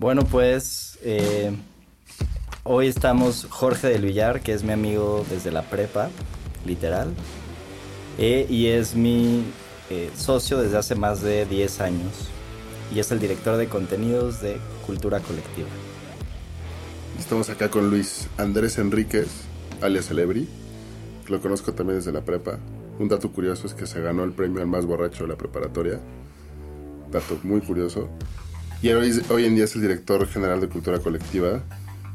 Bueno, pues eh, hoy estamos Jorge del Villar, que es mi amigo desde la prepa, literal, eh, y es mi eh, socio desde hace más de 10 años, y es el director de contenidos de Cultura Colectiva. Estamos acá con Luis Andrés Enríquez, alias Celebri. Lo conozco también desde la prepa. Un dato curioso es que se ganó el premio al más borracho de la preparatoria. Dato muy curioso. Y hoy, hoy en día es el director general de Cultura Colectiva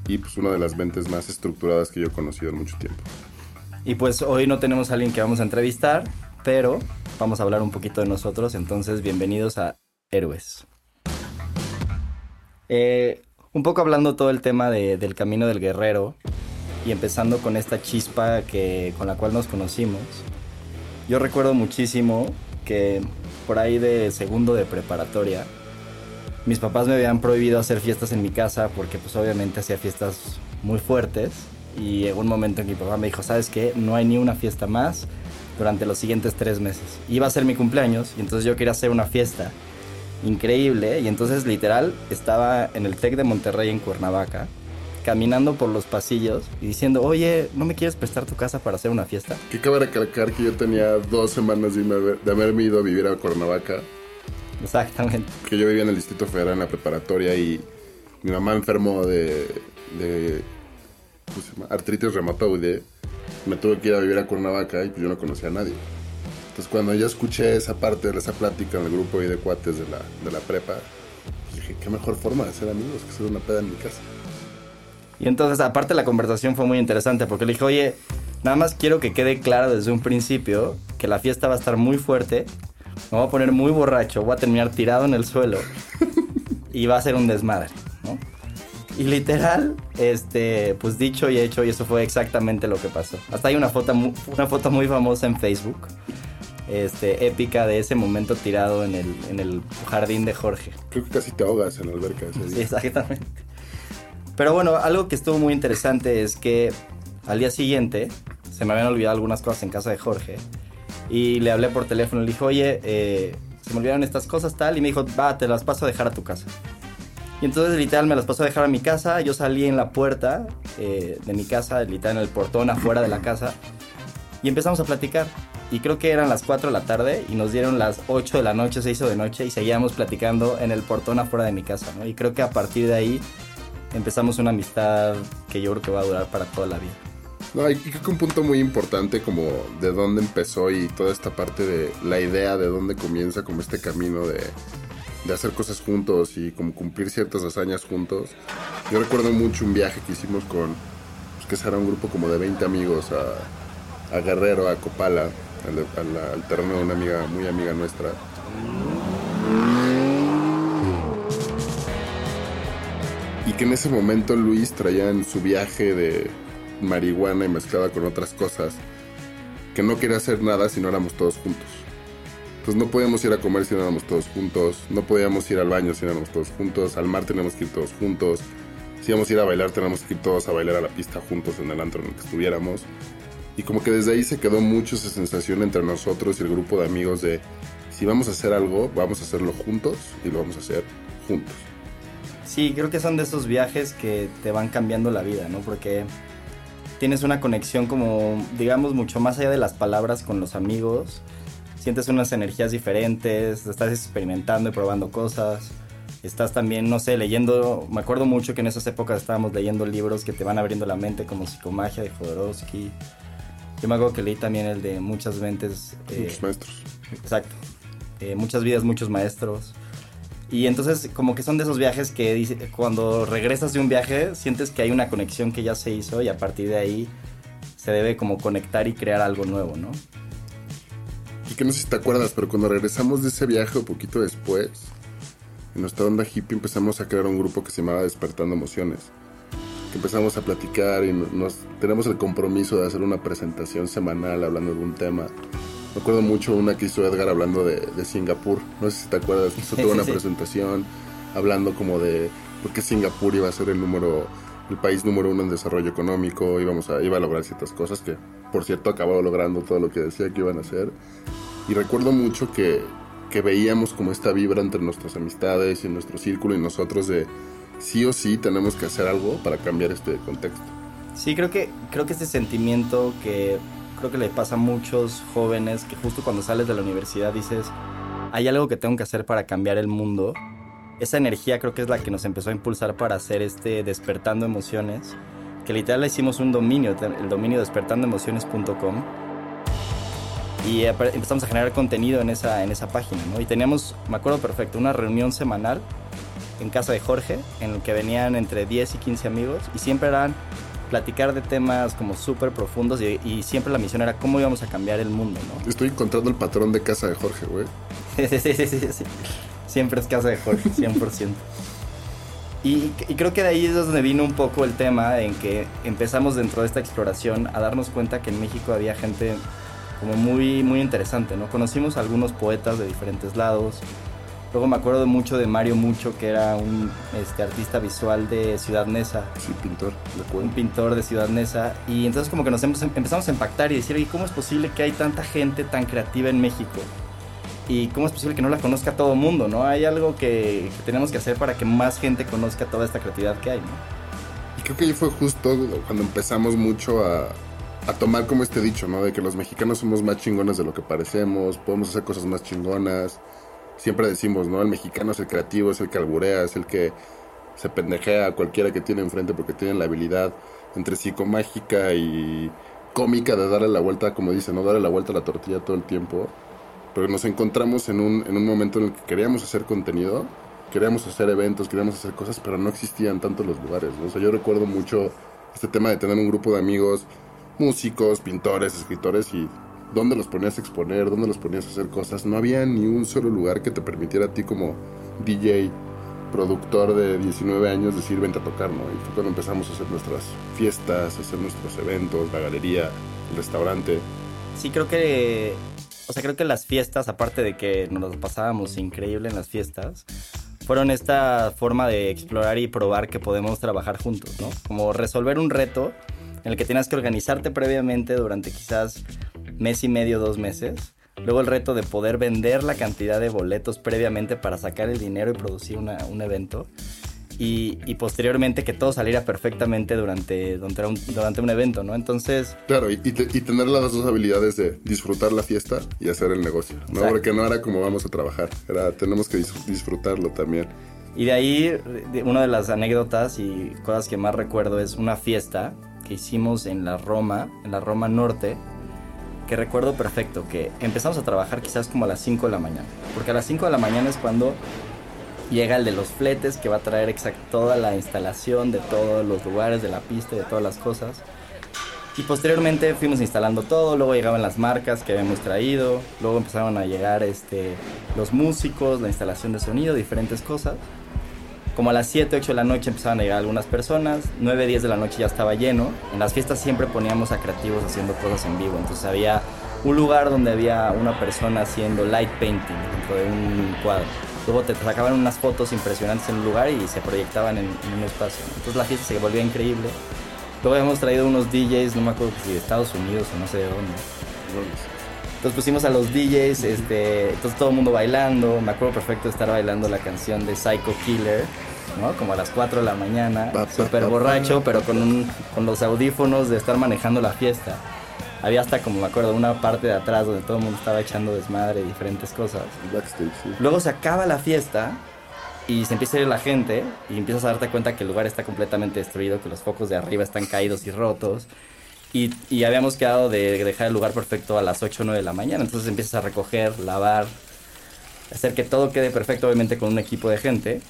y pues una de las ventas más estructuradas que yo he conocido en mucho tiempo. Y pues hoy no tenemos a alguien que vamos a entrevistar, pero vamos a hablar un poquito de nosotros, entonces bienvenidos a Héroes. Eh, un poco hablando todo el tema de- del camino del guerrero y empezando con esta chispa que, con la cual nos conocimos. Yo recuerdo muchísimo que por ahí de segundo de preparatoria, mis papás me habían prohibido hacer fiestas en mi casa porque pues obviamente hacía fiestas muy fuertes y llegó un momento en que mi papá me dijo, ¿sabes qué? No hay ni una fiesta más durante los siguientes tres meses. Iba a ser mi cumpleaños y entonces yo quería hacer una fiesta increíble y entonces literal estaba en el TEC de Monterrey en Cuernavaca caminando por los pasillos y diciendo, oye, ¿no me quieres prestar tu casa para hacer una fiesta? Que cabe recalcar que yo tenía dos semanas de, haberme ido a vivir a Cuernavaca, Exactamente. que yo vivía en el Distrito Federal en la preparatoria y mi mamá enfermó de, de ¿cómo se llama? artritis reumatoide. Me tuve que ir a vivir a Cuernavaca y pues yo no conocía a nadie. Entonces cuando yo escuché esa parte de esa plática en el grupo de cuates de la, de la prepa, pues dije, qué mejor forma de ser amigos que hacer una peda en mi casa. Y entonces, aparte, la conversación fue muy interesante porque le dije, oye, nada más quiero que quede claro desde un principio que la fiesta va a estar muy fuerte, me voy a poner muy borracho, voy a terminar tirado en el suelo y va a ser un desmadre, ¿no? Y literal, este, pues dicho y hecho, y eso fue exactamente lo que pasó. Hasta hay una foto, una foto muy famosa en Facebook, este, épica de ese momento tirado en el, en el jardín de Jorge. Creo que casi te ahogas en la alberca ese Sí, día. exactamente. Pero bueno, algo que estuvo muy interesante es que al día siguiente se me habían olvidado algunas cosas en casa de Jorge y le hablé por teléfono le dije, oye, eh, se me olvidaron estas cosas tal y me dijo, va, te las paso a dejar a tu casa. Y entonces literal me las pasó a dejar a mi casa, yo salí en la puerta eh, de mi casa, literal en el portón afuera de la casa y empezamos a platicar. Y creo que eran las 4 de la tarde y nos dieron las 8 de la noche, se hizo de noche y seguíamos platicando en el portón afuera de mi casa, ¿no? Y creo que a partir de ahí empezamos una amistad que yo creo que va a durar para toda la vida. No, y creo que un punto muy importante como de dónde empezó y toda esta parte de la idea de dónde comienza como este camino de, de hacer cosas juntos y como cumplir ciertas hazañas juntos. Yo recuerdo mucho un viaje que hicimos con, pues que será un grupo como de 20 amigos a, a Guerrero, a Copala, al, al- al terreno de una amiga, muy amiga nuestra. Y que en ese momento Luis traía en su viaje de marihuana y mezclada con otras cosas que no quería hacer nada si no éramos todos juntos. Entonces no podíamos ir a comer si no éramos todos juntos, no podíamos ir al baño si no éramos todos juntos, al mar teníamos que ir todos juntos, si íbamos a ir a bailar teníamos que ir todos a bailar a la pista juntos en el antro en el que estuviéramos. Y como que desde ahí se quedó mucho esa sensación entre nosotros y el grupo de amigos de si vamos a hacer algo, vamos a hacerlo juntos y lo vamos a hacer juntos. Sí, creo que son de esos viajes que te van cambiando la vida, ¿no? Porque tienes una conexión como, digamos, mucho más allá de las palabras con los amigos. Sientes unas energías diferentes, estás experimentando y probando cosas. Estás también, no sé, leyendo, me acuerdo mucho que en esas épocas estábamos leyendo libros que te van abriendo la mente como Psicomagia de Jodorowsky. Yo me acuerdo que leí también el de Muchas Mentes. Eh, muchos maestros. Exacto. Eh, muchas vidas, muchos maestros. Y entonces como que son de esos viajes que dice, cuando regresas de un viaje sientes que hay una conexión que ya se hizo y a partir de ahí se debe como conectar y crear algo nuevo, ¿no? Y que no sé si te acuerdas, pero cuando regresamos de ese viaje un poquito después, en nuestra onda hippie empezamos a crear un grupo que se llamaba Despertando Emociones. Que empezamos a platicar y nos tenemos el compromiso de hacer una presentación semanal hablando de un tema me acuerdo mucho una que hizo Edgar hablando de, Singapur. No sé si te acuerdas. Hizo toda una presentación hablando como de por qué Singapur iba a ser el número, el país número uno en desarrollo económico. Íbamos a, iba a lograr ciertas cosas que, por cierto, acabó logrando todo lo que decía que iban a hacer. Y recuerdo mucho que, que veíamos como esta vibra entre nuestras amistades y nuestro círculo y nosotros de sí o sí tenemos que hacer algo para cambiar este contexto. Sí, creo que, creo que este sentimiento que creo que le pasa a muchos jóvenes que justo cuando sales de la universidad dices, hay algo que tengo que hacer para cambiar el mundo. Esa energía creo que es la que nos empezó a impulsar para hacer este despertando emociones, que literal le hicimos un dominio, el dominio despertandoemociones.com. Y empezamos a generar contenido en esa, en esa página, ¿no? Y teníamos, me acuerdo perfecto, una reunión semanal en casa de Jorge, en el que venían entre 10 y 15 amigos, y siempre eran platicar de temas como súper profundos y, siempre la misión era cómo íbamos a cambiar el mundo, ¿no? Estoy encontrando el patrón de casa de Jorge, güey. sí, sí, sí, sí, Siempre es casa de Jorge, 100%. y, y creo que de ahí es donde vino un poco el tema en que empezamos dentro de esta exploración a darnos cuenta que en México había gente como muy, muy interesante, ¿no? Conocimos a algunos poetas de diferentes lados, Luego me acuerdo mucho de Mario Mucho, que era un este, artista visual de Ciudad Neza. Sí, pintor. Un pintor de Ciudad Neza. Y entonces como que nos empezamos a impactar y decir, ¿y cómo es posible que hay tanta gente tan creativa en México? ¿Y cómo es posible que no la conozca todo el mundo, no? Hay algo que, tenemos que hacer para que más gente conozca toda esta creatividad que hay, ¿no? Y creo que ahí fue justo cuando empezamos mucho a, a tomar como este dicho, ¿no? De que los mexicanos somos más chingones de lo que parecemos, podemos hacer cosas más chingonas siempre decimos, ¿no? El mexicano es el creativo, es el que alburea, es el que se pendejea a cualquiera que tiene enfrente porque tiene la habilidad entre psicomágica y cómica de darle la vuelta, como dice, ¿no? Darle la vuelta a la tortilla todo el tiempo. Pero nos encontramos en un, en un momento en el que queríamos hacer contenido, queríamos hacer eventos, queríamos hacer cosas, pero no existían tantos los lugares, ¿no? O sea, yo recuerdo mucho este tema de tener un grupo de amigos, músicos, pintores, escritores y dónde los ponías a exponer, dónde los ponías a hacer cosas. No había ni un solo lugar que te permitiera a ti como DJ, productor de 19 años, decir vente a tocar, ¿no? Y fue cuando empezamos a hacer nuestras fiestas, a hacer nuestros eventos, la galería, el restaurante. Sí, creo que... O sea, creo que las fiestas, aparte de que nos pasábamos increíble en las fiestas, fueron esta forma de explorar y probar que podemos trabajar juntos, ¿no? Como resolver un reto en el que tienes que organizarte previamente durante quizás mes y medio, dos meses. Luego el reto de poder vender la cantidad de boletos previamente para sacar el dinero y producir un evento. Y, posteriormente que todo saliera perfectamente durante, durante, un, durante un evento, ¿no? Entonces... Claro, y, tener las dos habilidades de disfrutar la fiesta y hacer el negocio, ¿no? Porque no era como vamos a trabajar, era tenemos que disfrutarlo también. Y de ahí, una de las anécdotas y cosas que más recuerdo es una fiesta que hicimos en la Roma, en la Roma Norte, que recuerdo perfecto, que empezamos a trabajar quizás como a las 5 de la mañana, porque a las 5 de la mañana es cuando llega el de los fletes que va a traer exact toda la instalación de todos los lugares de la pista de todas las cosas. Y posteriormente fuimos instalando todo, luego llegaban las marcas que habíamos traído, luego empezaron a llegar este, los músicos, la instalación de sonido, diferentes cosas. Como a las 7, 8 de la noche empezaban a llegar algunas personas, 9, 10 de la noche ya estaba lleno. En las fiestas siempre poníamos a creativos haciendo cosas en vivo, entonces había un lugar donde había una persona haciendo light painting dentro de un cuadro. Luego te sacaban unas fotos impresionantes en un lugar y se proyectaban en, en un espacio. Entonces la fiesta se volvía increíble. Luego habíamos traído unos DJs, no me acuerdo si de Estados Unidos o no sé de dónde. Entonces pusimos a los DJs, este, entonces todo el mundo bailando. Me acuerdo perfecto de estar bailando la canción de Psycho Killer, ¿no? Como a las 4 de la mañana, súper borracho, pero con, un- con los audífonos de estar manejando la fiesta. Había hasta, como me acuerdo, una parte de atrás donde todo el mundo estaba echando desmadre y diferentes cosas. Backstage, sí. Luego se acaba la fiesta y se empieza a ir la gente y empiezas a darte cuenta que el lugar está completamente destruido, que los focos de arriba están caídos y rotos. Y, y habíamos quedado de dejar el lugar perfecto a las 8 o 9 de la mañana. Entonces empiezas a recoger, lavar, hacer que todo quede perfecto, obviamente con un equipo de gente.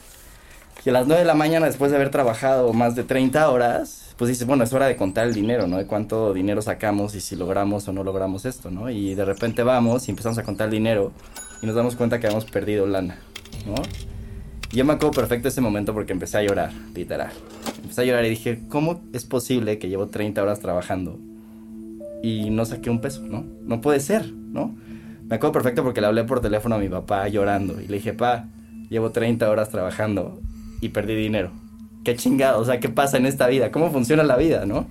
Y a las 9 de la mañana, después de haber trabajado más de 30 horas, pues dices, bueno, es hora de contar el dinero, ¿no? De cuánto dinero sacamos y si logramos o no logramos esto, ¿no? Y de repente vamos y empezamos a contar el dinero y nos damos cuenta que habíamos perdido lana, ¿no? Yo me acuerdo perfecto ese momento porque empecé a llorar, literal. Empecé a llorar y dije, ¿cómo es posible que llevo 30 horas trabajando y no saqué un peso, ¿no? No puede ser, ¿no? Me acuerdo perfecto porque le hablé por teléfono a mi papá llorando y le dije, pa, llevo 30 horas trabajando y perdí dinero. Qué chingado, o sea, ¿qué pasa en esta vida? ¿Cómo funciona la vida, no?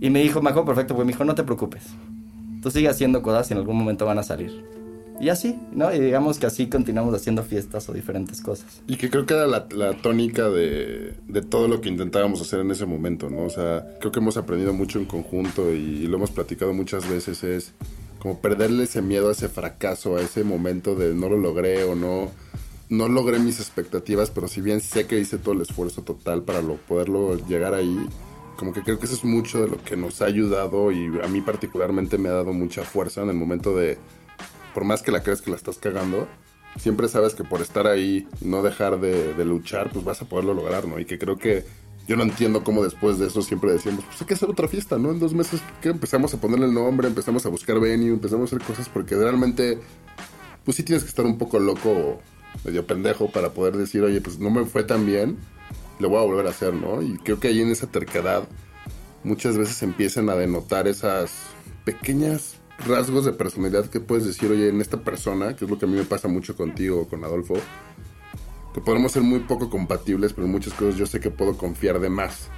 Y me dijo, acuerdo perfecto, porque me dijo, no te preocupes. Tú sigue haciendo cosas y en algún momento van a salir. Y así, ¿no? Y digamos que así continuamos haciendo fiestas o diferentes cosas. Y que creo que era la, la tónica de, de todo lo que intentábamos hacer en ese momento, ¿no? O sea, creo que hemos aprendido mucho en conjunto y, lo hemos platicado muchas veces, es como perderle ese miedo a ese fracaso, a ese momento de no lo logré o no, no logré mis expectativas, pero si bien sé que hice todo el esfuerzo total para lo, poderlo llegar ahí, como que creo que eso es mucho de lo que nos ha ayudado y a mí particularmente me ha dado mucha fuerza en el momento de, por más que la creas que la estás cagando, siempre sabes que por estar ahí no dejar de, de luchar, pues vas a poderlo lograr, ¿no? Y que creo que yo no entiendo cómo después de eso siempre decíamos, pues hay que hacer otra fiesta, ¿no? En dos meses que empezamos a ponerle el nombre, empezamos a buscar venue, empezamos a hacer cosas porque realmente, pues sí tienes que estar un poco loco, medio pendejo para poder decir, oye, pues no me fue tan bien, lo voy a volver a hacer, ¿no? Y creo que ahí en esa terquedad muchas veces empiezan a denotar esas pequeñas rasgos de personalidad que puedes decir, oye, en esta persona, que es lo que a mí me pasa mucho contigo con Adolfo, que podemos ser muy poco compatibles, pero en muchas cosas yo sé que puedo confiar de más.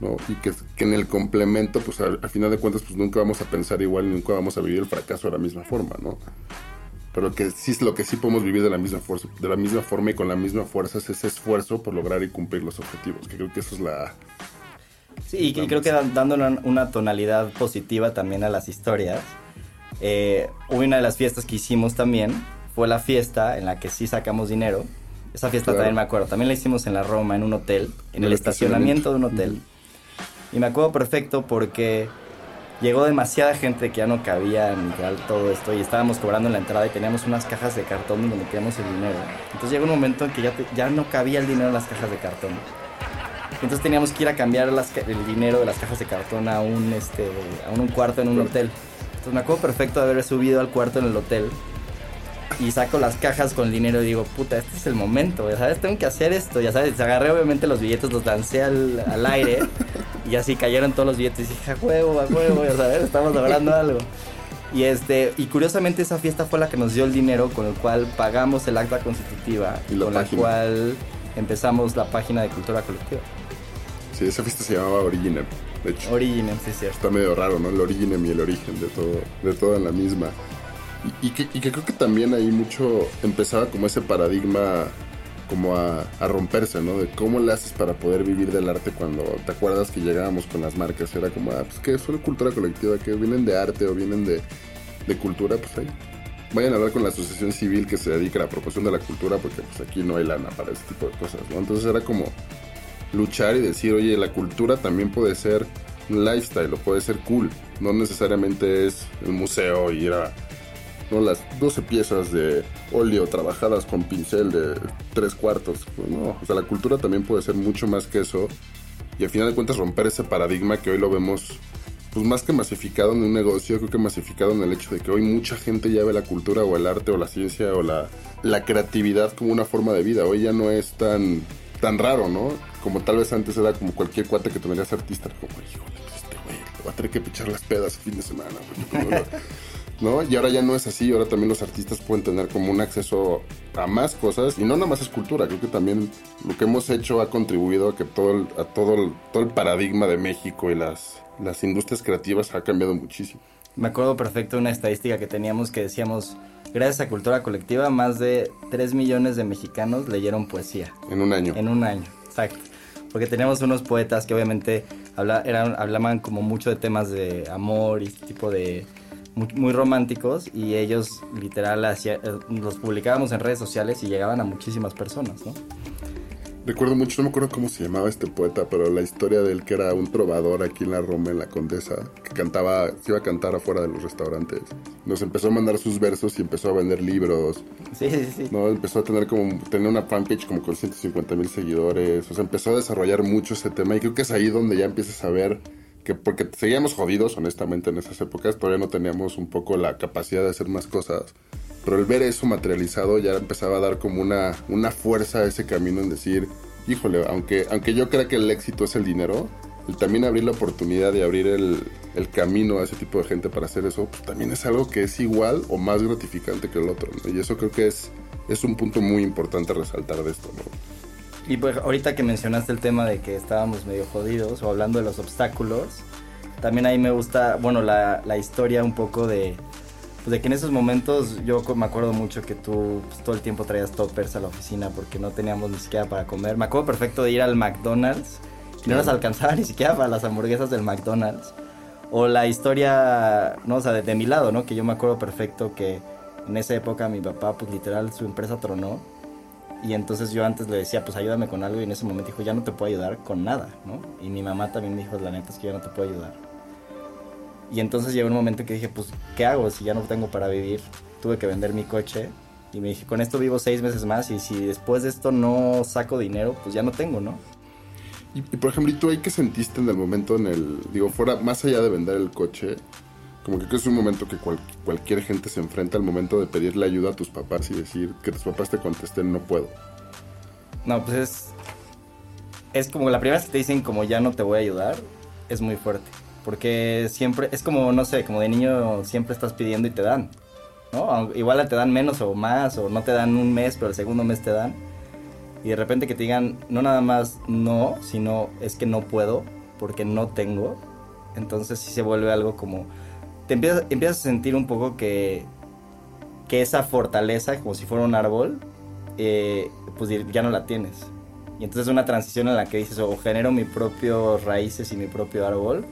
¿no? Y que, que en el complemento, pues al, al final de cuentas, pues nunca vamos a pensar igual y nunca vamos a vivir el fracaso de la misma forma, ¿no? Pero que sí es lo que sí podemos vivir de la misma fuerza, de la misma forma y con la misma fuerza es ese esfuerzo por lograr y cumplir los objetivos. Que creo que eso es la, Sí, y creo que dan- dando una, una tonalidad positiva también a las historias. Eh, una de las fiestas que hicimos también fue la fiesta en la que sí sacamos dinero. Esa fiesta Claro. también me acuerdo. También la hicimos en la Roma, en un hotel, en el, el estacionamiento de un hotel. Y me acuerdo perfecto porque llegó demasiada gente que ya no cabía tal todo esto y estábamos cobrando en la entrada y teníamos unas cajas de cartón donde teníamos el dinero. Entonces llegó un momento en que ya, ya no cabía el dinero en las cajas de cartón. Entonces teníamos que ir a cambiar el dinero de las cajas de cartón a un, este, a un, un cuarto en un hotel. Entonces me acuerdo perfecto de haber subido al cuarto en el hotel y saco las cajas con el dinero y digo, puta, este es el momento, ya ¿sabes? Tengo que hacer esto, ya sabes. Agarré obviamente los billetes, los lancé al, al aire y así cayeron todos los billetes y dije, a huevo, a huevo, ya sabes, estamos logrando algo. Y este, y curiosamente esa fiesta fue la que nos dio el dinero con el cual pagamos el acta constitutiva Y la con página. la cual empezamos la página de cultura colectiva. Sí, esa fiesta se llamaba Originem, de hecho. Originem, sí es cierto. Está medio raro, ¿no? El Originem y el origen de todo, de todo en la misma. Y, que, creo que también ahí mucho empezaba como ese paradigma como a, romperse, ¿no? De cómo le haces para poder vivir del arte cuando te acuerdas que llegábamos con las marcas. Era como, ah, pues que es una cultura colectiva, que vienen de arte o vienen de, de cultura, pues ahí. Vayan a hablar con la asociación civil que se dedica a la promoción de la cultura porque pues aquí no hay lana para ese tipo de cosas, ¿no? Entonces era como luchar y decir, oye, la cultura también puede ser un lifestyle o puede ser cool. No necesariamente es el museo y ir a ¿no? las 12 piezas de óleo trabajadas con pincel de tres cuartos. Pues no, o sea, la cultura también puede ser mucho más que eso. Y al final de cuentas romper ese paradigma que hoy lo vemos, pues más que masificado en un negocio, creo que masificado en el hecho de que hoy mucha gente ya ve la cultura o el arte o la ciencia o la, la creatividad como una forma de vida. Hoy ya no es tan, tan raro, ¿no? Como tal vez antes era como cualquier cuate que te venías artista, como, híjole, pues este güey, voy a tener que pichar las pedas el fin de semana. güey. ¿No? Y ahora ya no es así, ahora también los artistas pueden tener como un acceso a más cosas y no nada más es cultura, creo que también lo que hemos hecho ha contribuido a que todo el, a todo el, todo el paradigma de México y las, las industrias creativas ha cambiado muchísimo. Me acuerdo perfecto una estadística que teníamos que decíamos, gracias a Cultura Colectiva, más de 3 millones de mexicanos leyeron poesía. En un año. En un año, exacto. Porque teníamos unos poetas que obviamente habla, eran, hablaban como mucho de temas de amor y este tipo de... Muy, muy románticos y ellos literal hacía, eh, los publicábamos en redes sociales y llegaban a muchísimas personas, ¿no? Recuerdo mucho, no me acuerdo cómo se llamaba este poeta, pero la historia de él que era un trovador aquí en la Roma, en la Condesa, que cantaba, se iba a cantar afuera de los restaurantes. Nos empezó a mandar sus versos y empezó a vender libros. Sí, sí, sí. ¿no? Empezó a tener como, tener una fanpage como con 150 mil seguidores. O sea, empezó a desarrollar mucho ese tema y creo que es ahí donde ya empiezas a ver que porque seguíamos jodidos, honestamente, en esas épocas, todavía no teníamos un poco la capacidad de hacer más cosas. Pero el ver eso materializado ya empezaba a dar como una, una fuerza a ese camino en decir, híjole, aunque, aunque yo crea que el éxito es el dinero, el también abrir la oportunidad de abrir el, el camino a ese tipo de gente para hacer eso, pues también es algo que es igual o más gratificante que el otro. ¿no? Y eso creo que es, es un punto muy importante resaltar de esto. ¿no? Y pues ahorita que mencionaste el tema de que estábamos medio jodidos o hablando de los obstáculos, también ahí me gusta, bueno, la, la historia un poco de, pues de que en esos momentos yo me acuerdo mucho que tú pues, todo el tiempo traías toppers a la oficina porque no teníamos ni siquiera para comer. Me acuerdo perfecto de ir al McDonald's y no nos alcanzaba ni siquiera para las hamburguesas del McDonald's. O la historia, no, o sea, de, de mi lado, ¿no? Que yo me acuerdo perfecto que en esa época mi papá, pues literal, su empresa tronó. Y entonces yo antes le decía, pues ayúdame con algo. Y en ese momento dijo, ya no te puedo ayudar con nada, ¿no? Y mi mamá también me dijo, la neta es que ya no te puedo ayudar. Y entonces llegó un momento que dije, pues, ¿qué hago si ya no tengo para vivir? Tuve que vender mi coche. Y me dije, con esto vivo seis meses más. Y si después de esto no saco dinero, pues ya no tengo, ¿no? Y, y, por ejemplo, ¿y tú ahí qué sentiste en el momento en el, digo, fuera, más allá de vender el coche, como que es un momento que cual- cualquier gente se enfrenta al momento de pedirle ayuda a tus papás y decir que tus papás te contesten no puedo. No, pues es. Es como la primera vez que te dicen, como ya no te voy a ayudar, es muy fuerte. Porque siempre, es como, no sé, como de niño siempre estás pidiendo y te dan. ¿No? Igual te dan menos o más, o no te dan un mes, pero el segundo mes te dan. Y de repente que te digan, no nada más no, sino es que no puedo, porque no tengo. Entonces sí se vuelve algo como. Te empiezas, empiezas a sentir un poco que. que esa fortaleza, como si fuera un árbol, eh, pues ya no la tienes. Y entonces es una transición en la que dices, o genero mis propios raíces y mi propio árbol,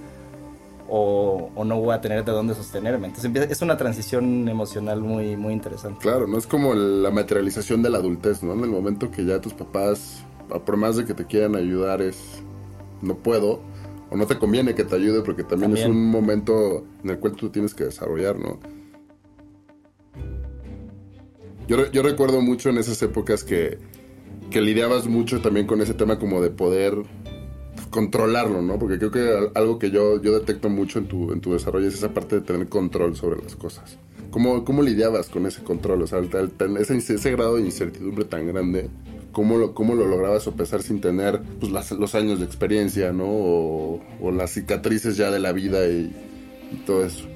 o, o no voy a tener de dónde sostenerme. Entonces empieza- es una transición emocional muy, muy interesante. Claro, no es como la materialización de la adultez, ¿no? En el momento que ya tus papás, por más de que te quieran ayudar, es no puedo, o no te conviene que te ayude porque también, es un momento en el cual tú tienes que desarrollar, ¿no? Yo, yo recuerdo mucho en esas épocas que, que lidiabas mucho también con ese tema como de poder controlarlo, ¿no? Porque creo que al- algo que yo, yo detecto mucho en tu, en tu desarrollo es esa parte de tener control sobre las cosas. ¿Cómo, cómo lidiabas con ese control? O sea, el- ese, ese grado de incertidumbre tan grande, ¿cómo lo, cómo lo lograbas sopesar sin tener pues, los años de experiencia, ¿no? O, las cicatrices ya de la vida y, todo eso.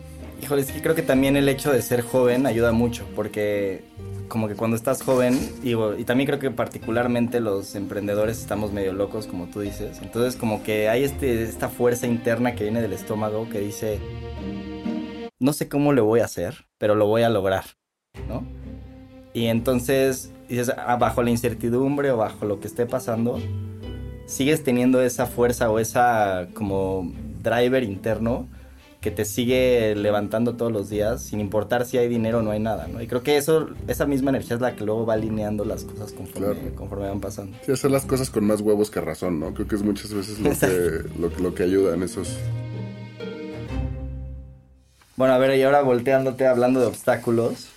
Híjole, es que creo que también el hecho de ser joven ayuda mucho, porque como que cuando estás joven, y también creo que particularmente los emprendedores estamos medio locos, como tú dices. Entonces como que hay este, esta fuerza interna que viene del estómago que dice, no sé cómo lo voy a hacer, pero lo voy a lograr, ¿no? Y entonces dices, ah, bajo la incertidumbre o bajo lo que esté pasando, sigues teniendo esa fuerza o esa como driver interno que te sigue levantando todos los días, sin importar si hay dinero o no hay nada, ¿no? Y creo que eso, esa misma energía es la que luego va alineando las cosas conforme, Claro. conforme van pasando. Sí, hacer las cosas con más huevos que razón, ¿no? Creo que es muchas veces lo que, lo, que- lo que ayuda en esos... Bueno, a ver, y ahora volteándote, hablando de obstáculos,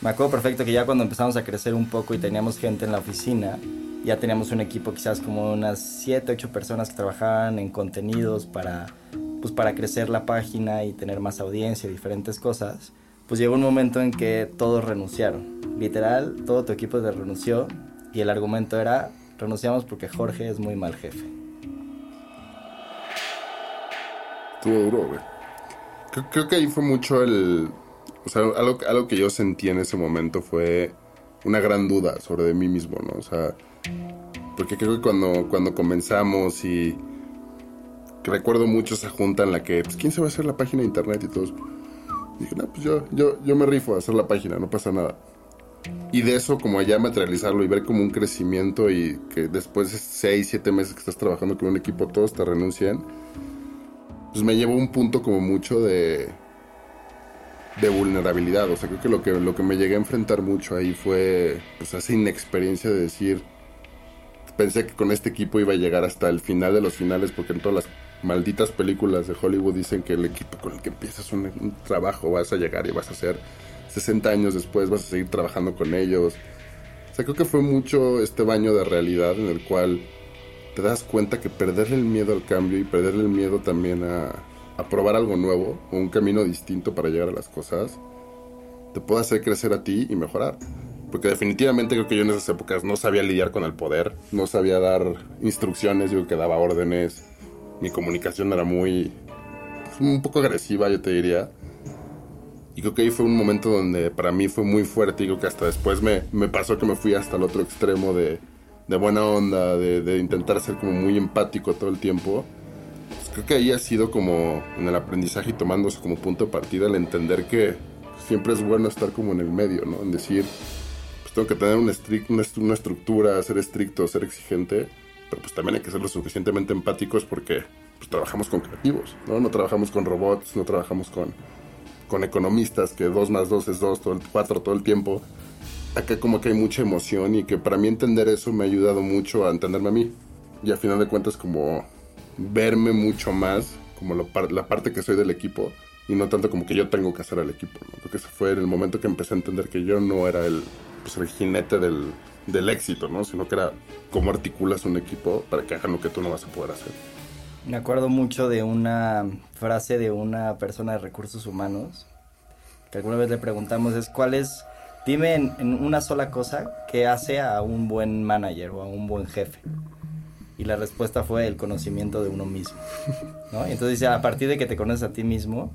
me acuerdo perfecto que ya cuando empezamos a crecer un poco y teníamos gente en la oficina, ya teníamos un equipo quizás como unas 7, 8 personas que trabajaban en contenidos para, pues para crecer la página y tener más audiencia y diferentes cosas. Pues llegó un momento en que todos renunciaron. Literal, todo tu equipo te renunció y el argumento era, renunciamos porque Jorge es muy mal jefe. Estuvo duro, güey. Creo que ahí fue mucho el... O sea, algo, algo que yo sentí en ese momento fue una gran duda sobre de mí mismo, ¿no? O sea, porque creo que cuando, cuando comenzamos y recuerdo mucho esa junta en la que, pues, ¿quién se va a hacer la página de internet y todos? Dije, no, pues yo, yo, yo me rifo a hacer la página, no pasa nada. Y de eso, como allá materializarlo y ver como un crecimiento y que después de 6, 7 meses que estás trabajando con un equipo, todos te renuncian, pues me llevó a un punto como mucho de, de vulnerabilidad. O sea, creo que lo, que lo que me llegué a enfrentar mucho ahí fue pues esa inexperiencia de decir, pensé que con este equipo iba a llegar hasta el final de los finales, porque en todas las malditas películas de Hollywood dicen que el equipo con el que empiezas un, un trabajo vas a llegar y vas a ser 60 años después, vas a seguir trabajando con ellos. O sea, creo que fue mucho este baño de realidad en el cual te das cuenta que perderle el miedo al cambio y perderle el miedo también a, a probar algo nuevo o un camino distinto para llegar a las cosas, te puede hacer crecer a ti y mejorar. Porque definitivamente creo que yo en esas épocas no sabía lidiar con el poder, no sabía dar instrucciones, yo que daba órdenes, mi comunicación era muy, pues, un poco agresiva, yo te diría. Y creo que ahí fue un momento donde para mí fue muy fuerte y creo que hasta después me, me pasó que me fui hasta el otro extremo de, de buena onda, de, de, intentar ser como muy empático todo el tiempo. Creo que ahí ha sido como en el aprendizaje y tomándose como punto de partida el entender que siempre es bueno estar como en el medio, ¿no? En decir, pues tengo que tener una, una, una estructura, ser estricto, ser exigente, pero pues también hay que ser lo suficientemente empáticos porque pues, trabajamos con creativos, ¿no? No trabajamos con robots, no trabajamos con, con economistas que 2 más 2 es 2, todo el 4 todo el tiempo. Acá como que hay mucha emoción y que para mí entender eso me ha ayudado mucho a entenderme a mí. Y al final de cuentas como verme mucho más como lo, la parte que soy del equipo y no tanto como que yo tengo que hacer al equipo. ¿no? Creo que ese fue el momento que empecé a entender que yo no era el, pues, el jinete del, del éxito, ¿no? Sino que era cómo articulas un equipo para que hagan lo que tú no vas a poder hacer. Me acuerdo mucho de una frase de una persona de recursos humanos que alguna vez le preguntamos es cuál es, dime en, en una sola cosa que hace a un buen manager o a un buen jefe. Y la respuesta fue el conocimiento de uno mismo. ¿no? Entonces a partir de que te conoces a ti mismo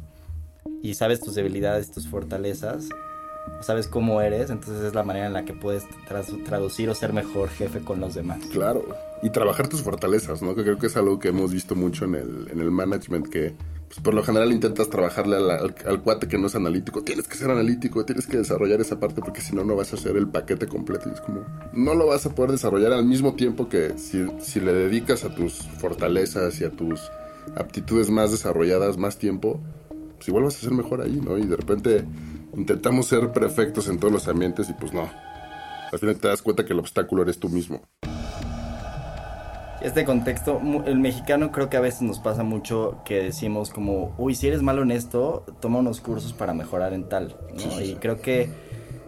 y sabes tus debilidades, tus fortalezas, sabes cómo eres, entonces es la manera en la que puedes tra traducir o ser mejor jefe con los demás. Claro, y trabajar tus fortalezas, ¿no? Que creo que es algo que hemos visto mucho en el, en el management, que pues, por lo general intentas trabajarle al, cuate que no es analítico. Tienes que ser analítico, tienes que desarrollar esa parte porque si no, no vas a hacer el paquete completo. Y es como, no lo vas a poder desarrollar al mismo tiempo que si, si le dedicas a tus fortalezas y a tus aptitudes más desarrolladas más tiempo, pues igual vas a ser mejor ahí, ¿no? Y de repente intentamos ser perfectos en todos los ambientes y pues no. Al final te das cuenta que el obstáculo eres tú mismo. Este contexto, el mexicano creo que a veces nos pasa mucho que decimos como, uy, si eres malo en esto, toma unos cursos para mejorar en tal, ¿no? Y creo que,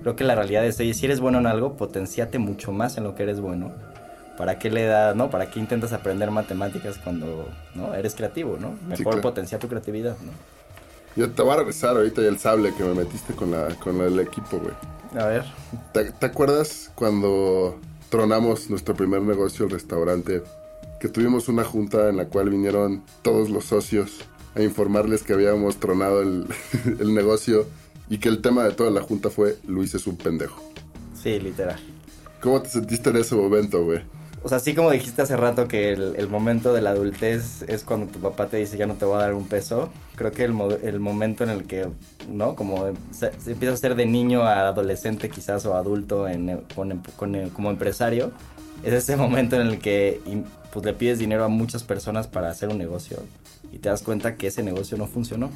creo que la realidad es, oye, si eres bueno en algo, potenciate mucho más en lo que eres bueno. ¿Para qué le das, no? ¿Para qué intentas aprender matemáticas cuando, no? Eres creativo, ¿no? Mejor sí, claro. potenciar tu creatividad, ¿no? Yo te voy a regresar ahorita y el sable que me metiste con, la, con el equipo, güey. A ver. ¿Te, ¿Te, acuerdas cuando tronamos nuestro primer negocio, el restaurante? Que tuvimos una junta en la cual vinieron todos los socios a informarles que habíamos tronado el, el negocio y que el tema de toda la junta fue Luis es un pendejo. Sí, literal. ¿Cómo te sentiste en ese momento, güey? O sea, así como dijiste hace rato que el, el, momento de la adultez es cuando tu papá te dice ya no te voy a dar un peso, creo que el, el momento en el que, ¿no? Como se, se empieza a ser de niño a adolescente quizás o adulto en, con, con, como empresario, es ese momento en el que pues, le pides dinero a muchas personas para hacer un negocio y te das cuenta que ese negocio no funcionó.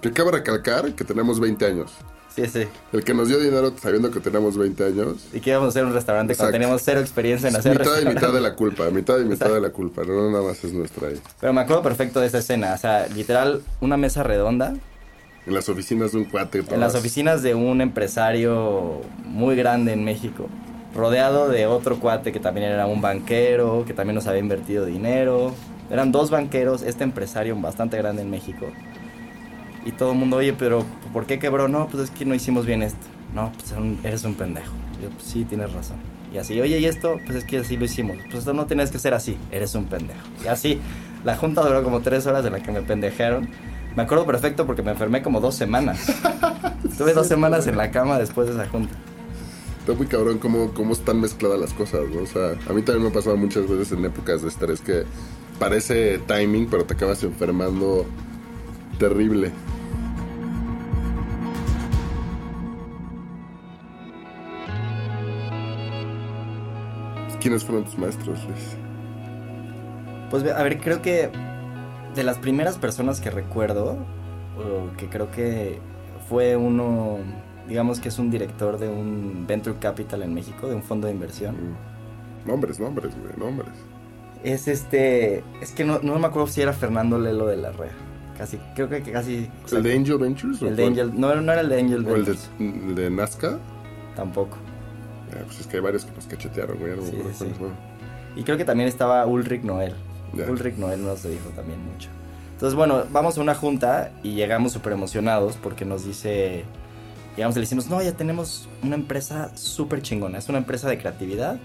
Que cabe recalcar que tenemos 20 años. Sí, sí. El que nos dio dinero sabiendo que tenemos 20 años. Y que íbamos a hacer un restaurante Exacto. cuando teníamos cero experiencia en hacer Mitad y mitad de la culpa, mitad y mitad de la culpa, no nada más es nuestra ahí. Pero me acuerdo perfecto de esa escena, o sea, literal, una mesa redonda. En las oficinas de un cuate. En las oficinas de un empresario muy grande en México. Rodeado de otro cuate que también era un banquero, que también nos había invertido dinero. Eran dos banqueros, este empresario bastante grande en México y todo el mundo, oye, pero ¿por qué quebró? No, pues es que no hicimos bien esto. No, pues eres un pendejo. Yo, pues sí, tienes razón. Y así, oye, ¿y esto? Pues es que así lo hicimos. Pues esto no tienes que ser así, eres un pendejo. Y así, La junta duró como tres horas en la que me pendejaron. Me acuerdo perfecto porque me enfermé como dos semanas. Estuve dos semanas en la cama después de esa junta. Está muy cabrón cómo, cómo están mezcladas las cosas, ¿no? O sea, a mí también me ha pasado muchas veces en épocas de estrés que parece timing, pero te acabas enfermando terrible. ¿Quiénes fueron tus maestros? Pues a ver, creo que de las primeras personas que recuerdo, o que creo que fue uno, digamos que es un director de un Venture Capital en México, de un fondo de inversión. Mm. Nombres, nombres, güey, nombres. Es este, es que no, no me acuerdo si era Fernando Lelo de la Rea. Casi, creo que casi... ¿El de Angel Ventures? El de Angel, no, no era el de Angel ¿O Ventures. el de Nazca? Tampoco. Eh, pues es que hay varios que nos cachetearon, güey. No Sí, sí. Y creo que también estaba Ulrich Noel. Ulrich Noel nos dijo también mucho. Entonces, bueno, vamos a una junta y llegamos súper emocionados porque nos dice, llegamos y le decimos, no, ya tenemos una empresa súper chingona, es una empresa de creatividad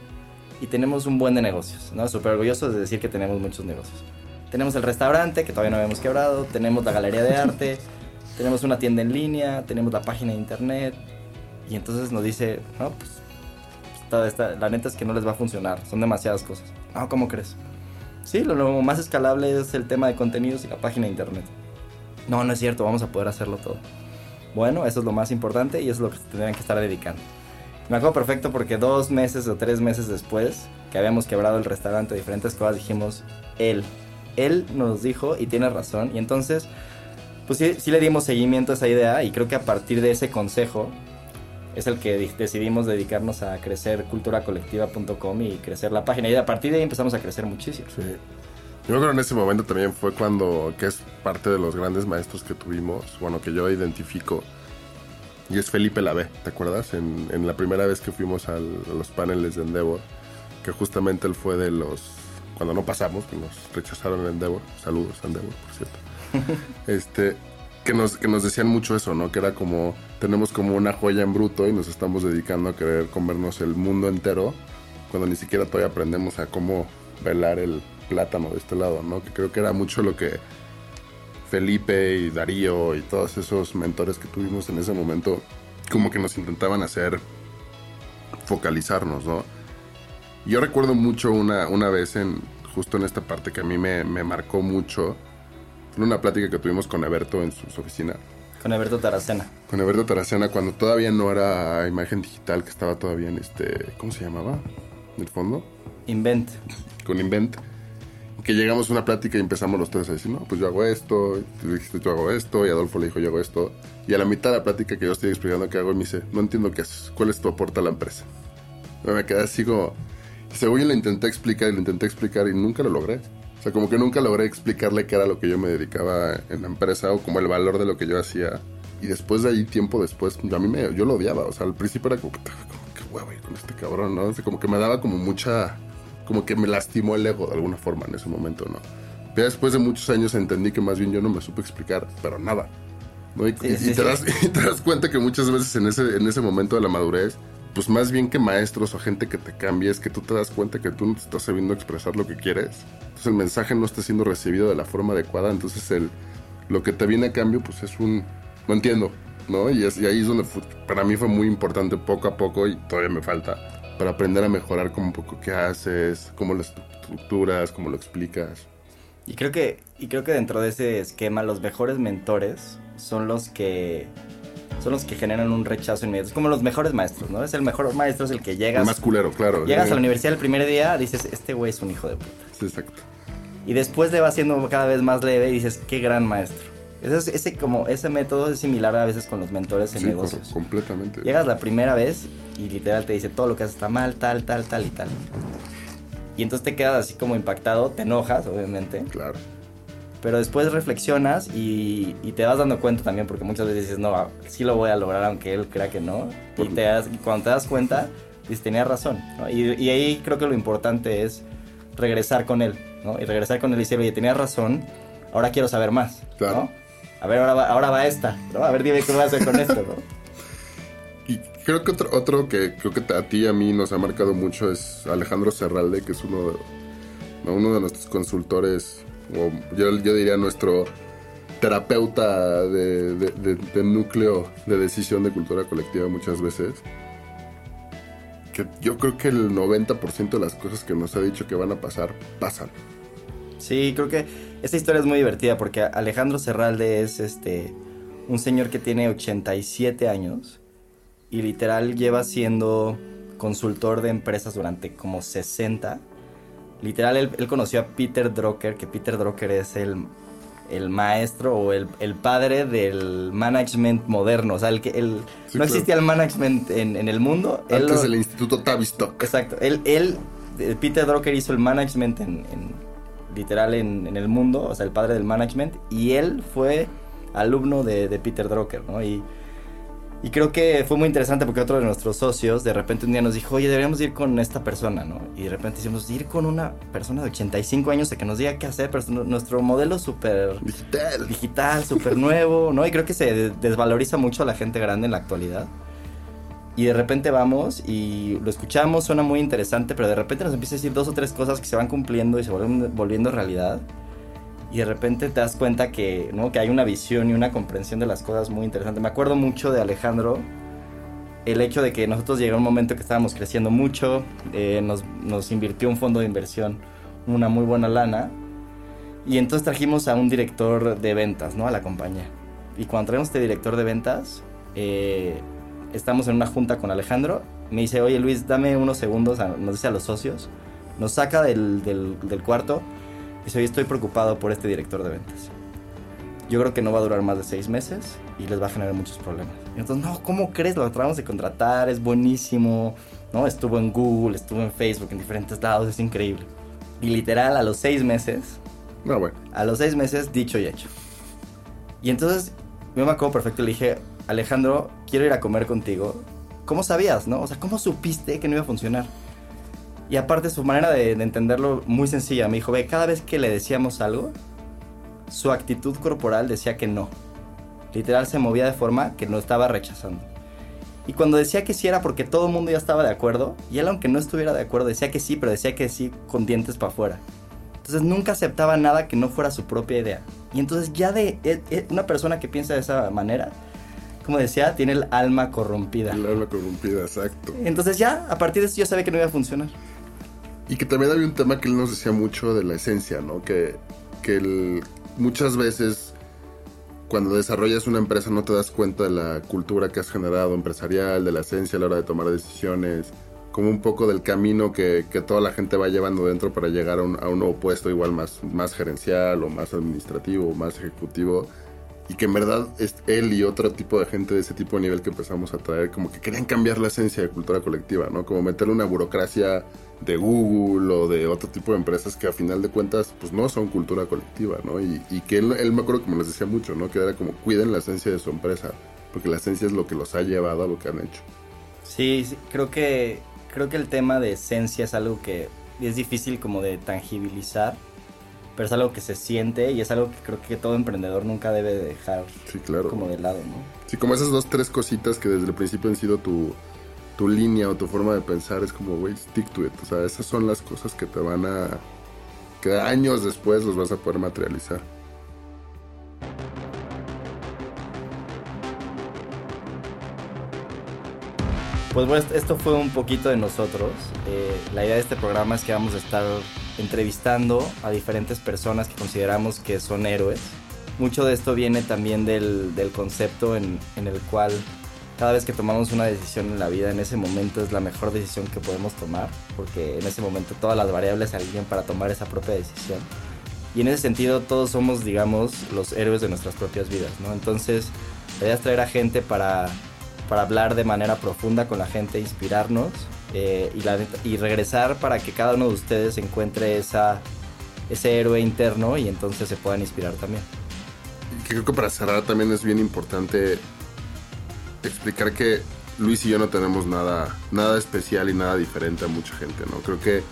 y tenemos un buen de negocios, ¿no? Súper orgullosos de decir que tenemos muchos negocios. Tenemos el restaurante, que todavía no habíamos quebrado, tenemos la galería de arte, tenemos una tienda en línea, tenemos la página de internet. Y entonces nos dice, no, pues, toda esta- la neta es que no les va a funcionar, son demasiadas cosas. No, ¿cómo crees? Sí, lo, lo más escalable es el tema de contenidos y la página de internet. No, no es cierto, vamos a poder hacerlo todo. Bueno, eso es lo más importante y eso es lo que tendrían que estar dedicando. Me acuerdo perfecto porque dos meses o tres meses después que habíamos quebrado el restaurante, diferentes cosas, dijimos, él, él nos dijo y tiene razón. Y entonces, pues sí, sí le dimos seguimiento a esa idea y creo que a partir de ese consejo es el que di- decidimos dedicarnos a crecer culturacolectiva.com y crecer la página. Y a partir de ahí empezamos a crecer muchísimo. Sí. Yo creo que en ese momento también fue cuando, que es parte de los grandes maestros que tuvimos, bueno, que yo identifico, y es Felipe Lavé, ¿te acuerdas? En, en la primera vez que fuimos al- a los paneles de Endeavor, que justamente él fue de los, cuando no pasamos, que nos rechazaron en Endeavor, saludos a Endeavor, por cierto, este, que nos, que nos decían mucho eso, ¿no? Que era como, tenemos como una joya en bruto y nos estamos dedicando a querer comernos el mundo entero, cuando ni siquiera todavía aprendemos a cómo velar el plátano de este lado, ¿no? Que creo que era mucho lo que Felipe y Darío y todos esos mentores que tuvimos en ese momento, como que nos intentaban hacer focalizarnos, ¿no? Yo recuerdo mucho una, una vez en justo en esta parte que a mí me, me marcó mucho, fue una plática que tuvimos con Eberto en su, su oficina, Con Alberto Taracena. con Eberto Taracena cuando todavía no era imagen digital, que estaba todavía en este, ¿cómo se llamaba? En el fondo Invent. con Invent. Que llegamos a una plática y empezamos los tres a decir, no, pues yo hago esto, tú dijiste yo hago esto, y Adolfo le dijo yo hago esto. Y a la mitad de la plática que yo estoy explicando qué hago, me dice, no entiendo qué haces, cuál es tu aporte a la empresa. Y me quedé así como, según yo le intenté explicar y le intenté explicar y nunca lo logré. O sea, como que nunca logré explicarle qué era lo que yo me dedicaba en la empresa o como el valor de lo que yo hacía. Y después de ahí, tiempo después, a mí me, yo lo odiaba. O sea, al principio era como, que, como que huevo con este cabrón, ¿no? O sea, como que me daba como mucha, como que me lastimó el ego de alguna forma en ese momento, ¿no? Pero después de muchos años entendí que más bien yo no me supe explicar, pero nada. ¿no? Y, Sí, y- sí, y te das, y te das cuenta que muchas veces en ese, en ese momento de la madurez, pues más bien que maestros o gente que te cambie, es que tú te das cuenta que tú no te estás sabiendo expresar lo que quieres. Entonces el mensaje no está siendo recibido de la forma adecuada, entonces el, lo que te viene a cambio, pues es un... No entiendo, ¿no? Y, es- y ahí es donde fu- para mí fue muy importante poco a poco y todavía me falta para aprender a mejorar como un poco qué haces, cómo lo estructuras, cómo lo explicas. Y creo que, y creo que dentro de ese esquema los mejores mentores son los que son los que generan un rechazo inmediato. Es como los mejores maestros, ¿no? Es el mejor maestro, es el que El llegas, más culero, claro. llegas a la universidad el primer día, dices, este güey es un hijo de puta. Sí, exacto. Y después le va haciendo cada vez más leve y dices, qué gran maestro. Ese, es- ese, como, ese método es similar a veces con los mentores en Sí, negocios. completamente. Llegas la primera vez y literal te dice todo lo que haces está mal, tal, tal, tal y tal. Y entonces te quedas así como impactado, te enojas, obviamente. Claro. Pero después reflexionas y, y te vas dando cuenta también, porque muchas veces dices, no, sí lo voy a lograr aunque él crea que no. Y, te das- y cuando te das cuenta, dices, tenía razón. ¿no? Y, y ahí creo que lo importante es regresar con él, ¿no? Y regresar con él y decir, oye, tenías razón, ahora quiero saber más, Claro. ¿no? A ver, ahora va, ahora va esta, ¿no? A ver, dime qué voy a hacer con esto, ¿no? Y creo que otro, otro que creo que a ti y a mí nos ha marcado mucho es Alejandro Serralde, que es uno de, no, uno de nuestros consultores o yo, yo diría nuestro terapeuta de, de, de, núcleo de decisión de cultura colectiva muchas veces. Que yo creo que el 90% de las cosas que nos ha dicho que van a pasar, pasan. Sí, creo que esta historia es muy divertida porque Alejandro Serralde es este un señor que tiene 87 años y literal lleva siendo consultor de empresas durante como 60. Literal, él, conoció a Peter Drucker, que Peter Drucker es el, el maestro o el, el, padre del management moderno. O sea, el que el, no existía el management en, en el mundo. Antes del Instituto Tavistock. Exacto. Él, él, eh, Peter Drucker hizo el management en, en literal en, en, el mundo, o sea, el padre del management. Y él fue alumno de, de Peter Drucker, ¿no? Y y creo que fue muy interesante porque otro de nuestros socios de repente un día nos dijo, oye, deberíamos ir con esta persona, ¿no? Y de repente decimos, ir con una persona de 85 años que nos diga qué hacer, pero nuestro modelo súper... Digital. Digital, súper nuevo, ¿no? Y creo que se desvaloriza mucho a la gente grande en la actualidad. Y de repente vamos y lo escuchamos, suena muy interesante, pero de repente nos empieza a decir dos o tres cosas que se van cumpliendo y se vuelven volviendo realidad y de repente te das cuenta que, ¿no? que hay una visión y una comprensión de las cosas muy interesante. Me acuerdo mucho de Alejandro, el hecho de que nosotros llegó un momento que estábamos creciendo mucho, eh, nos, nos, invirtió un fondo de inversión una muy buena lana, y entonces trajimos a un director de ventas ¿no? a la compañía. Y cuando traemos este director de ventas, eh, estamos en una junta con Alejandro, me dice, oye Luis, dame unos segundos, nos dice a los socios, nos saca del, del, del cuarto, Dice, hoy estoy preocupado por este director de ventas. Yo creo que no va a durar más de seis meses y les va a generar muchos problemas. Y entonces, no, ¿cómo crees? Lo tratamos de contratar, es buenísimo. ¿no? Estuvo en Google, estuvo en Facebook, en diferentes lados, es increíble. Y literal, a los seis meses, no, bueno. a los seis meses, dicho y hecho. Y entonces, yo me acuerdo perfecto, le dije, Alejandro, quiero ir a comer contigo. ¿Cómo sabías, no? O sea, ¿cómo supiste que no iba a funcionar? Y aparte su manera de, entenderlo muy sencilla. Me dijo, ve, cada vez que le decíamos algo, su actitud corporal decía que no. Literal se movía de forma que no estaba rechazando. Y cuando decía que sí era porque todo el mundo ya estaba de acuerdo, y él aunque no estuviera de acuerdo decía que sí, pero decía que sí con dientes para afuera. Entonces nunca aceptaba nada que no fuera su propia idea. Y entonces ya de e, e, una persona que piensa de esa manera, como decía, tiene el alma corrompida. El alma corrompida, exacto. Entonces ya, a partir de eso yo sabía que no iba a funcionar. Y que también había un tema que él nos decía mucho de la esencia, ¿no? Que, que muchas veces cuando desarrollas una empresa no te das cuenta de la cultura que has generado empresarial, de la esencia a la hora de tomar decisiones, como un poco del camino que, que toda la gente va llevando dentro para llegar a un, a un, nuevo puesto igual más, más gerencial o más administrativo o más ejecutivo. Y que en verdad es él y otro tipo de gente de ese tipo de nivel que empezamos a traer, como que querían cambiar la esencia de cultura colectiva, ¿no? Como meterle una burocracia de Google o de otro tipo de empresas que a final de cuentas pues no son cultura colectiva, ¿no? Y, que él, él, me acuerdo que me les decía mucho, ¿no? Que era como cuiden la esencia de su empresa, porque la esencia es lo que los ha llevado a lo que han hecho. Sí, sí creo que creo que el tema de esencia es algo que es difícil como de tangibilizar, pero es algo que se siente y es algo que creo que todo emprendedor nunca debe dejar sí, claro. como de lado, ¿no? Sí, como esas dos, tres cositas que desde el principio han sido tu, tu línea o tu forma de pensar es como, güey, stick to it. O sea, esas son las cosas que te van a... que años después los vas a poder materializar. Pues bueno, esto fue un poquito de nosotros. Eh, la idea de este programa es que vamos a estar entrevistando a diferentes personas que consideramos que son héroes. Mucho de esto viene también del, del concepto en, en el cual cada vez que tomamos una decisión en la vida, en ese momento es la mejor decisión que podemos tomar, porque en ese momento todas las variables se alinean para tomar esa propia decisión. Y en ese sentido todos somos, digamos, los héroes de nuestras propias vidas, ¿no? Entonces, la idea es traer a gente para, para hablar de manera profunda con la gente, inspirarnos eh, y, y regresar para que cada uno de ustedes encuentre esa, ese héroe interno y entonces se puedan inspirar también. Creo que para cerrar también es bien importante explicar que Luis y yo no tenemos nada, nada especial y nada diferente a mucha gente, ¿no? Creo que,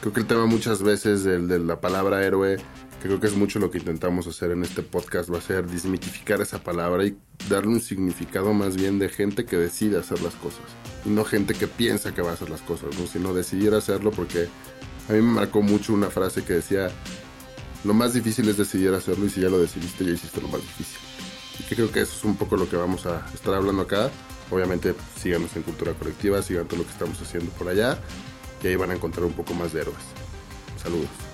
creo que el tema muchas veces de, de la palabra héroe, que creo que es mucho lo que intentamos hacer en este podcast, va a ser desmitificar esa palabra y darle un significado más bien de gente que decide hacer las cosas. No gente que piensa que va a hacer las cosas, ¿no? Sino decidir hacerlo porque a mí me marcó mucho una frase que decía, Lo más difícil es decidir hacerlo y si ya lo decidiste, ya hiciste lo más difícil. Y que creo que eso es un poco lo que vamos a estar hablando acá. Obviamente síganos en Cultura Colectiva, sigan todo lo que estamos haciendo por allá y ahí van a encontrar un poco más de héroes. Saludos.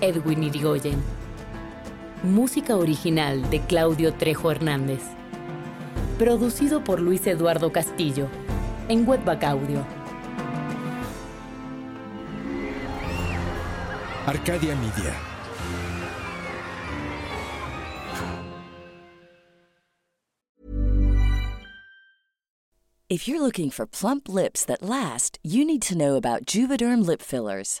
Edwin Irigoyen. Música original de Claudio Trejo Hernández. Producido por Luis Eduardo Castillo. En Webback Audio. Arcadia Media. If you're looking for plump lips that last, you need to know about Juvederm lip fillers.